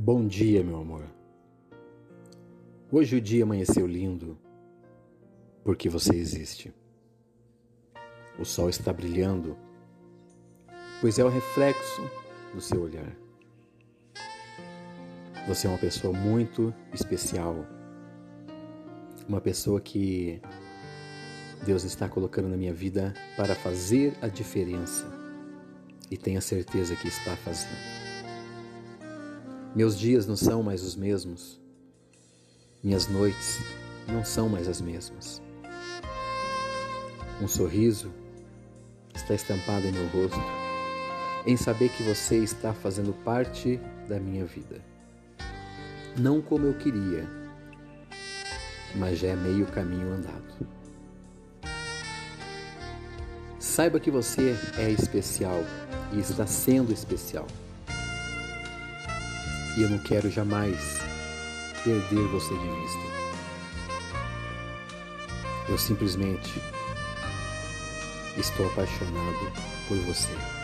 Bom dia, meu amor. Hoje o dia amanheceu lindo porque você existe. O sol está brilhando, pois é o reflexo do seu olhar. Você é uma pessoa muito especial, uma pessoa que Deus está colocando na minha vida para fazer a diferença e tenha certeza que está fazendo. Meus dias não são mais os mesmos. Minhas noites não são mais as mesmas. Um sorriso está estampado em meu rosto em saber que você está fazendo parte da minha vida. Não como eu queria, mas já é meio caminho andado. Saiba que você é especial e está sendo especial. E eu não quero jamais perder você de vista. Eu simplesmente estou apaixonado por você.